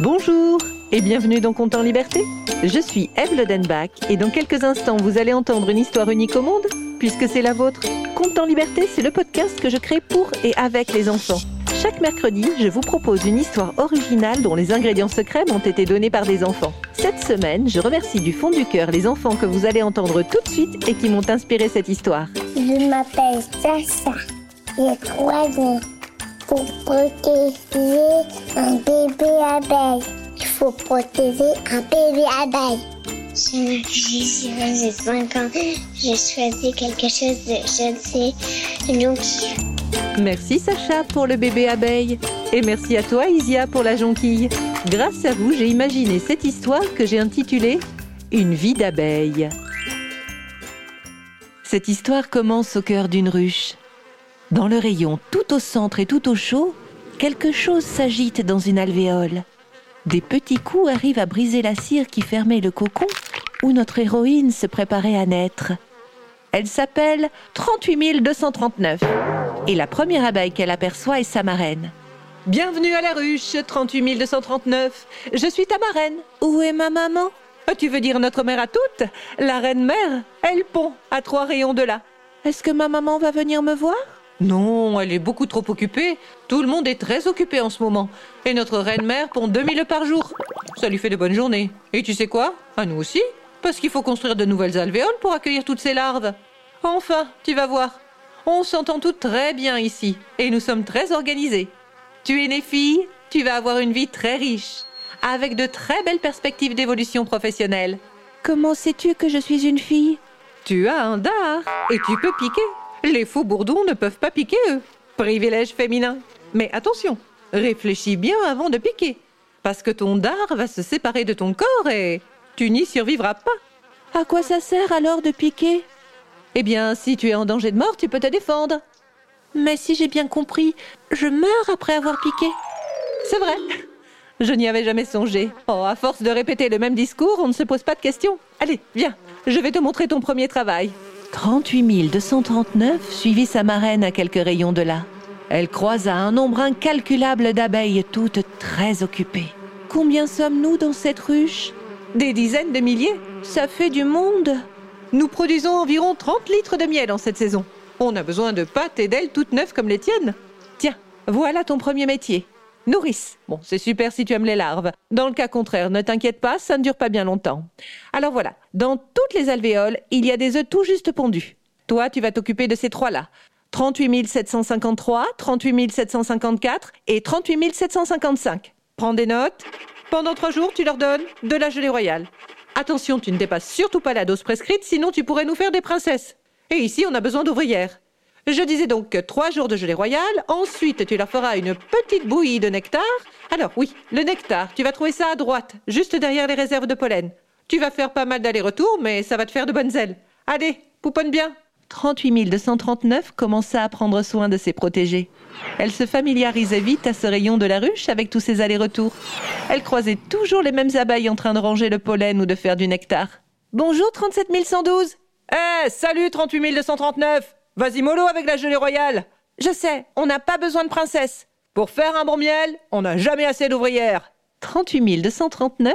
Bonjour et bienvenue dans Compte en Liberté. Je suis Eve Lodenbach et dans quelques instants vous allez entendre une histoire unique au monde puisque c'est la vôtre. Compte en Liberté, c'est le podcast que je crée pour et avec les enfants. Chaque mercredi, je vous propose une histoire originale dont les ingrédients secrets m'ont été donnés par des enfants. Cette semaine, je remercie du fond du cœur les enfants que vous allez entendre tout de suite et qui m'ont inspiré cette histoire. Je m'appelle Sacha. J'ai trois ans. Pour protéger un bébé abeille, il faut protéger un bébé abeille. Je m'appelle j'ai 5 ans. J'ai choisi quelque chose de, je ne sais, jonquille. Merci Sacha pour le bébé abeille. Et merci à toi Isia pour la jonquille. Grâce à vous, j'ai imaginé cette histoire que j'ai intitulée Une vie d'abeille. Cette histoire commence au cœur d'une ruche. Dans le rayon tout au centre et tout au chaud, quelque chose s'agite dans une alvéole. Des petits coups arrivent à briser la cire qui fermait le cocon où notre héroïne se préparait à naître. Elle s'appelle 38 239 et la première abeille qu'elle aperçoit est sa marraine. Bienvenue à la ruche 38 239. Je suis ta marraine. Où est ma maman? Ah, Tu veux dire notre mère à toutes? La reine mère Elle pond à trois rayons de là. Est-ce que ma maman va venir me voir? Non, elle est beaucoup trop occupée. Tout le monde est très occupé en ce moment. Et notre reine mère pond 2000 par jour. Ça lui fait de bonnes journées. Et tu sais quoi? À nous aussi Parce qu'il faut construire de nouvelles alvéoles pour accueillir toutes ces larves. Enfin, tu vas voir. On s'entend toutes très bien ici. Et nous sommes très organisés. Tu es née fille, tu vas avoir une vie très riche, avec de très belles perspectives d'évolution professionnelle. Comment sais-tu que je suis une fille? Tu as un dard et tu peux piquer. Les faux bourdons ne peuvent pas piquer, eux. Privilège féminin. Mais attention, réfléchis bien avant de piquer, parce que ton dard va se séparer de ton corps et tu n'y survivras pas. À quoi ça sert alors de piquer? Eh bien, si tu es en danger de mort, tu peux te défendre. Mais si j'ai bien compris, je meurs après avoir piqué. C'est vrai. Je n'y avais jamais songé. Oh, à force de répéter le même discours, on ne se pose pas de questions. Allez, viens, je vais te montrer ton premier travail. 38 239 suivit sa marraine à quelques rayons de là. Elle croisa un nombre incalculable d'abeilles, toutes très occupées. Combien sommes-nous dans cette ruche? Des dizaines de milliers. Ça fait du monde. Nous produisons environ 30 litres de miel en cette saison. On a besoin de pâtes et d'ailes toutes neuves comme les tiennes. Tiens, voilà ton premier métier. Nourrice. Bon, c'est super si tu aimes les larves. Dans le cas contraire, ne t'inquiète pas, ça ne dure pas bien longtemps. Alors voilà, dans toutes les alvéoles, il y a des œufs tout juste pondus. Toi, tu vas t'occuper de ces trois-là. 38 753, 38 754 et 38 755. Prends des notes. Pendant trois jours, tu leur donnes de la gelée royale. Attention, tu ne dépasses surtout pas la dose prescrite, sinon tu pourrais nous faire des princesses. Et ici, on a besoin d'ouvrières. Je disais donc trois jours de gelée royale, ensuite tu leur feras une petite bouillie de nectar. Alors oui, le nectar, tu vas trouver ça à droite, juste derrière les réserves de pollen. Tu vas faire pas mal d'allers-retours, mais ça va te faire de bonnes ailes. Allez, pouponne bien 38 239 commença à prendre soin de ses protégés. Elle se familiarisait vite à ce rayon de la ruche avec tous ses allers-retours. Elle croisait toujours les mêmes abeilles en train de ranger le pollen ou de faire du nectar. Bonjour 37 112 Eh, salut 38 239 Vas-y mollo avec la gelée royale Je sais, on n'a pas besoin de princesse. Pour faire un bon miel, on n'a jamais assez d'ouvrières. 38 239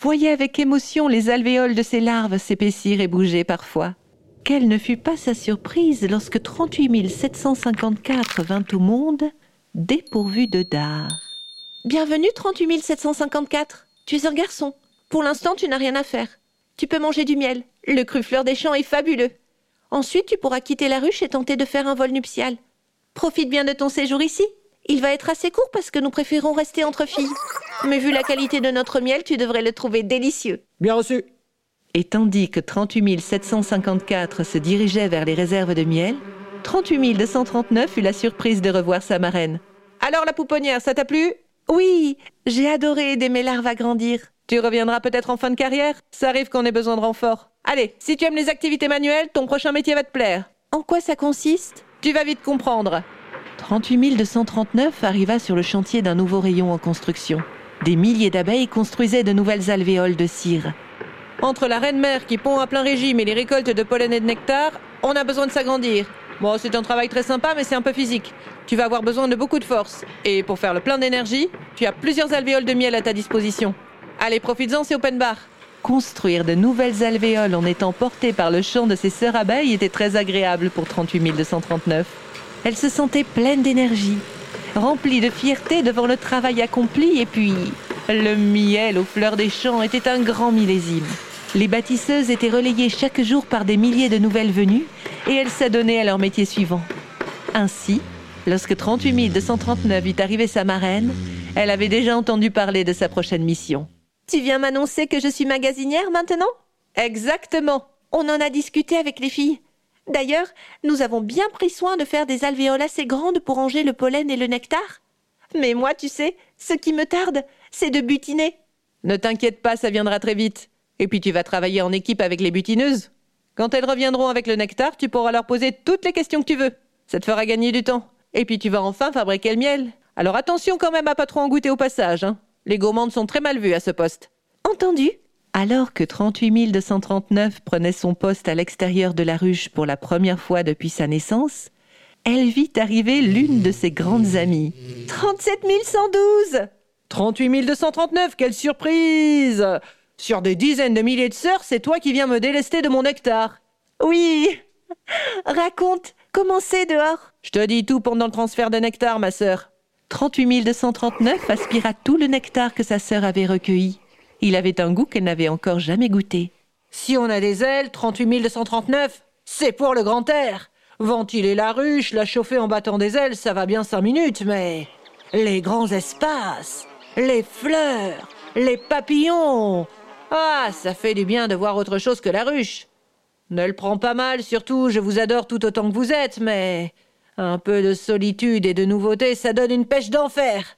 voyait avec émotion les alvéoles de ses larves s'épaissir et bouger parfois. Quelle ne fut pas sa surprise lorsque 38 754 vint au monde, dépourvu de dard. Bienvenue 38 754. Tu es un garçon. Pour l'instant, tu n'as rien à faire. Tu peux manger du miel. Le cru fleur des champs est fabuleux. Ensuite, tu pourras quitter la ruche et tenter de faire un vol nuptial. Profite bien de ton séjour ici. Il va être assez court parce que nous préférons rester entre filles. Mais vu la qualité de notre miel, tu devrais le trouver délicieux. Bien reçu. Et tandis que 38 754 se dirigeait vers les réserves de miel, 38 239 eut la surprise de revoir sa marraine. Alors la pouponnière, ça t'a plu? Oui, j'ai adoré aider mes larves à grandir. Tu reviendras peut-être en fin de carrière Ça arrive qu'on ait besoin de renfort. Allez, si tu aimes les activités manuelles, ton prochain métier va te plaire. En quoi ça consiste? Tu vas vite comprendre. 38 239 arriva sur le chantier d'un nouveau rayon en construction. Des milliers d'abeilles construisaient de nouvelles alvéoles de cire. Entre la reine mère qui pond à plein régime et les récoltes de pollen et de nectar, on a besoin de s'agrandir. Bon, c'est un travail très sympa, mais c'est un peu physique. Tu vas avoir besoin de beaucoup de force. Et pour faire le plein d'énergie, tu as plusieurs alvéoles de miel à ta disposition. Allez, profites-en, c'est open bar. Construire de nouvelles alvéoles en étant portée par le chant de ses sœurs abeilles était très agréable pour 38 239. Elle se sentait pleine d'énergie, remplie de fierté devant le travail accompli, et puis le miel aux fleurs des champs était un grand millésime. Les bâtisseuses étaient relayées chaque jour par des milliers de nouvelles venues, et elles s'adonnaient à leur métier suivant. Ainsi, lorsque 38 239 vit arriver sa marraine, elle avait déjà entendu parler de sa prochaine mission. Tu viens m'annoncer que je suis magasinière maintenant? Exactement. On en a discuté avec les filles. D'ailleurs, nous avons bien pris soin de faire des alvéoles assez grandes pour ranger le pollen et le nectar. Mais moi, tu sais, ce qui me tarde, c'est de butiner. Ne t'inquiète pas, ça viendra très vite. Et puis tu vas travailler en équipe avec les butineuses. Quand elles reviendront avec le nectar, tu pourras leur poser toutes les questions que tu veux. Ça te fera gagner du temps. Et puis tu vas enfin fabriquer le miel. Alors attention quand même à pas trop en goûter au passage. Hein. Les gourmandes sont très mal vues à ce poste. Entendu. Alors que 38 239 prenait son poste à l'extérieur de la ruche pour la première fois depuis sa naissance, elle vit arriver l'une de ses grandes amies. 37 112 38 239, quelle surprise Sur des dizaines de milliers de sœurs, c'est toi qui viens me délester de mon nectar. Oui Raconte, comment c'est dehors? Je te dis tout pendant le transfert de nectar, ma sœur. 38 239 aspira tout le nectar que sa sœur avait recueilli. Il avait un goût qu'elle n'avait encore jamais goûté. Si on a des ailes, 38 239, c'est pour le grand air. Ventiler la ruche, la chauffer en battant des ailes, ça va bien cinq minutes, mais les grands espaces, les fleurs, les papillons. Ah, ça fait du bien de voir autre chose que la ruche. Ne le prends pas mal, surtout, je vous adore tout autant que vous êtes, mais un peu de solitude et de nouveauté, ça donne une pêche d'enfer.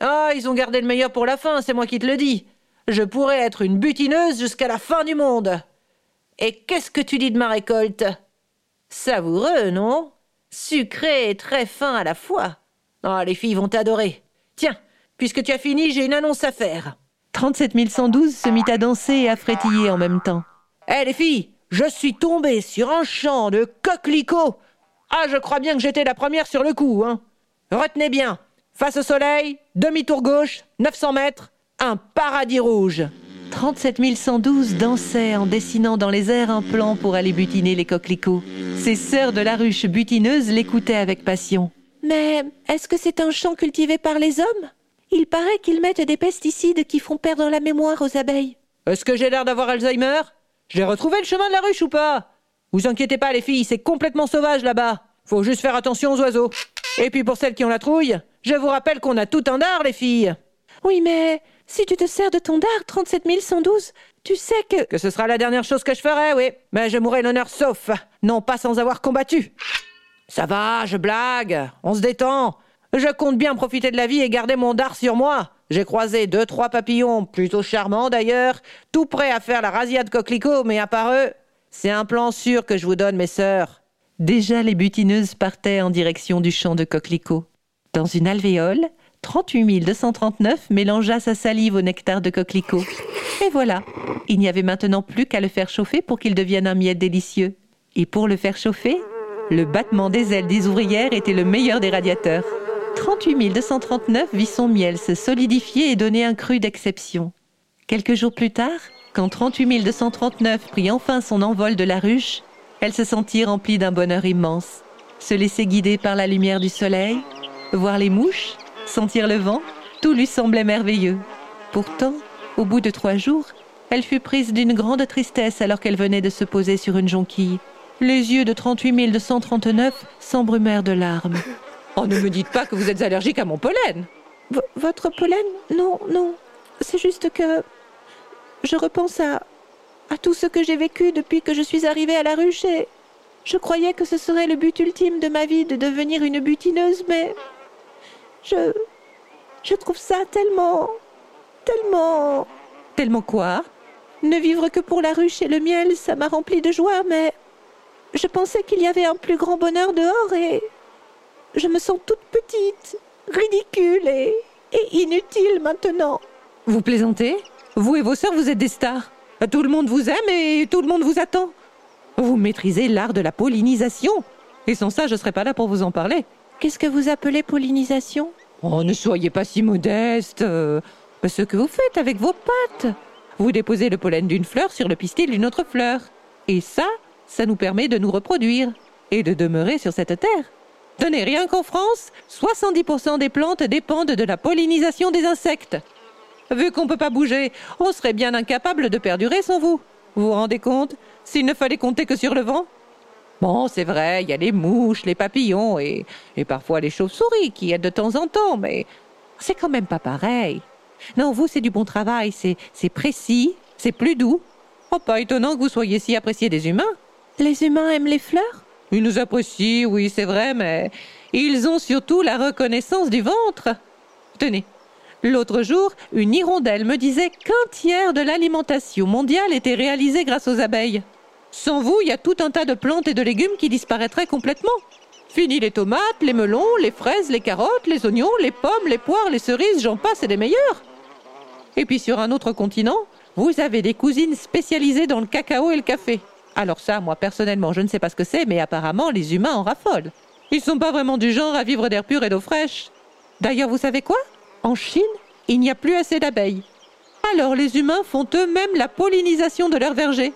Ah, ils ont gardé le meilleur pour la fin, c'est moi qui te le dis. Je pourrais être une butineuse jusqu'à la fin du monde. Et qu'est-ce que tu dis de ma récolte? Savoureux, non? Sucré et très fin à la fois. Ah, les filles vont t'adorer. Tiens, puisque tu as fini, j'ai une annonce à faire. 37 112 se mit à danser et à frétiller en même temps. Hé, les filles, je suis tombée sur un champ de coquelicots. Ah, je crois bien que j'étais la première sur le coup, hein. Retenez bien. Face au soleil, demi-tour gauche, 900 mètres, un paradis rouge. 37 112 dansaient en dessinant dans les airs un plan pour aller butiner les coquelicots. Ces sœurs de la ruche butineuse l'écoutaient avec passion. Mais est-ce que c'est un champ cultivé par les hommes? Il paraît qu'ils mettent des pesticides qui font perdre la mémoire aux abeilles. Est-ce que j'ai l'air d'avoir Alzheimer? J'ai retrouvé le chemin de la ruche ou pas? Vous inquiétez pas les filles, c'est complètement sauvage là-bas. Faut juste faire attention aux oiseaux. Et puis pour celles qui ont la trouille, je vous rappelle qu'on a tout un dard les filles. Oui mais si tu te sers de ton dard 37 112, tu sais que... Que ce sera la dernière chose que je ferai, oui. Mais je mourrai l'honneur sauf, non pas sans avoir combattu. Ça va, je blague, on se détend. Je compte bien profiter de la vie et garder mon dard sur moi. J'ai croisé deux, trois papillons, plutôt charmants d'ailleurs, tout prêts à faire la razzia de coquelicots, mais à part eux, c'est un plan sûr que je vous donne, mes sœurs. Déjà, les butineuses partaient en direction du champ de coquelicots. Dans une alvéole, 38 239 mélangea sa salive au nectar de coquelicot. Et voilà, il n'y avait maintenant plus qu'à le faire chauffer pour qu'il devienne un miel délicieux. Et pour le faire chauffer, le battement des ailes des ouvrières était le meilleur des radiateurs. 38 239 vit son miel se solidifier et donner un cru d'exception. Quelques jours plus tard, quand 38 239 prit enfin son envol de la ruche, elle se sentit remplie d'un bonheur immense. Se laisser guider par la lumière du soleil, voir les mouches, sentir le vent, tout lui semblait merveilleux. Pourtant, au bout de trois jours, elle fut prise d'une grande tristesse alors qu'elle venait de se poser sur une jonquille. Les yeux de 38 239 s'embrumèrent de larmes. Oh, ne me dites pas que vous êtes allergique à mon pollen. votre pollen Non, non. C'est juste que je repense à à tout ce que j'ai vécu depuis que je suis arrivée à la ruche et je croyais que ce serait le but ultime de ma vie de devenir une butineuse, mais je je trouve ça tellement tellement tellement quoi? Ne vivre que pour la ruche et le miel, ça m'a rempli de joie, mais je pensais qu'il y avait un plus grand bonheur dehors et je me sens toute petite, ridicule et, et inutile maintenant. Vous plaisantez Vous et vos sœurs, vous êtes des stars. Tout le monde vous aime et tout le monde vous attend. Vous maîtrisez l'art de la pollinisation. Et sans ça, je serais pas là pour vous en parler. Qu'est-ce que vous appelez pollinisation? Oh, ne soyez pas si modeste. euh, ce que vous faites avec vos pattes. Vous déposez le pollen d'une fleur sur le pistil d'une autre fleur. Et ça, ça nous permet de nous reproduire et de demeurer sur cette terre. Tenez, rien qu'en France, 70% des plantes dépendent de la pollinisation des insectes. Vu qu'on ne peut pas bouger, on serait bien incapable de perdurer sans vous. Vous vous rendez compte? S'il ne fallait compter que sur le vent? Bon, c'est vrai, il y a les mouches, les papillons et, parfois les chauves-souris qui aident de temps en temps, mais c'est quand même pas pareil. Non, vous, c'est du bon travail, c'est, c'est précis, c'est plus doux. Oh, pas étonnant que vous soyez si apprécié des humains. Les humains aiment les fleurs? Ils nous apprécient, oui, c'est vrai, mais ils ont surtout la reconnaissance du ventre. Tenez, l'autre jour, une hirondelle me disait qu'un tiers de l'alimentation mondiale était réalisée grâce aux abeilles. Sans vous, il y a tout un tas de plantes et de légumes qui disparaîtraient complètement. Fini les tomates, les melons, les fraises, les carottes, les oignons, les pommes, les poires, les cerises, j'en passe et des meilleurs. Et puis sur un autre continent, vous avez des cousines spécialisées dans le cacao et le café. Alors ça, moi personnellement, je ne sais pas ce que c'est, mais apparemment les humains en raffolent. Ils sont pas vraiment du genre à vivre d'air pur et d'eau fraîche. D'ailleurs, vous savez quoi? En Chine, il n'y a plus assez d'abeilles. Alors les humains font eux-mêmes la pollinisation de leurs vergers.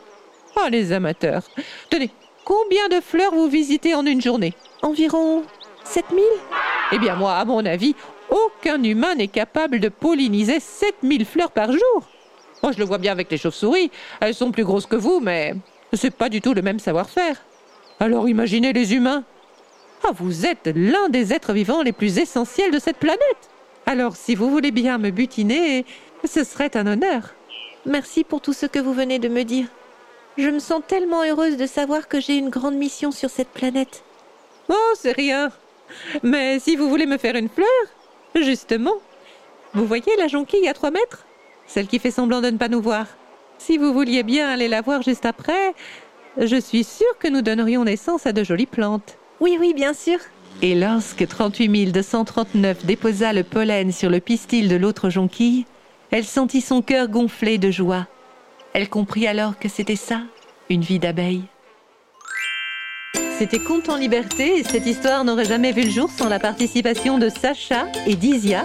Oh les amateurs. Tenez, combien de fleurs vous visitez en une journée? Environ 7000 Eh bien moi, à mon avis, aucun humain n'est capable de polliniser 7000 fleurs par jour. Moi, je le vois bien avec les chauves-souris. Elles sont plus grosses que vous, mais c'est pas du tout le même savoir-faire. Alors imaginez les humains. Ah, vous êtes l'un des êtres vivants les plus essentiels de cette planète. Alors, si vous voulez bien me butiner, ce serait un honneur. Merci pour tout ce que vous venez de me dire. Je me sens tellement heureuse de savoir que j'ai une grande mission sur cette planète. Oh, c'est rien. Mais si vous voulez me faire une fleur, justement, vous voyez la jonquille à trois mètres? Celle qui fait semblant de ne pas nous voir. Si vous vouliez bien aller la voir juste après, je suis sûre que nous donnerions naissance à de jolies plantes. Oui, oui, bien sûr. Et lorsque 38 239 déposa le pollen sur le pistil de l'autre jonquille, elle sentit son cœur gonfler de joie. Elle comprit alors que c'était ça, une vie d'abeille. C'était Conte en liberté et cette histoire n'aurait jamais vu le jour sans la participation de Sacha et d'Isia.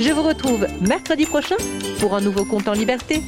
Je vous retrouve mercredi prochain pour un nouveau Compte en Liberté.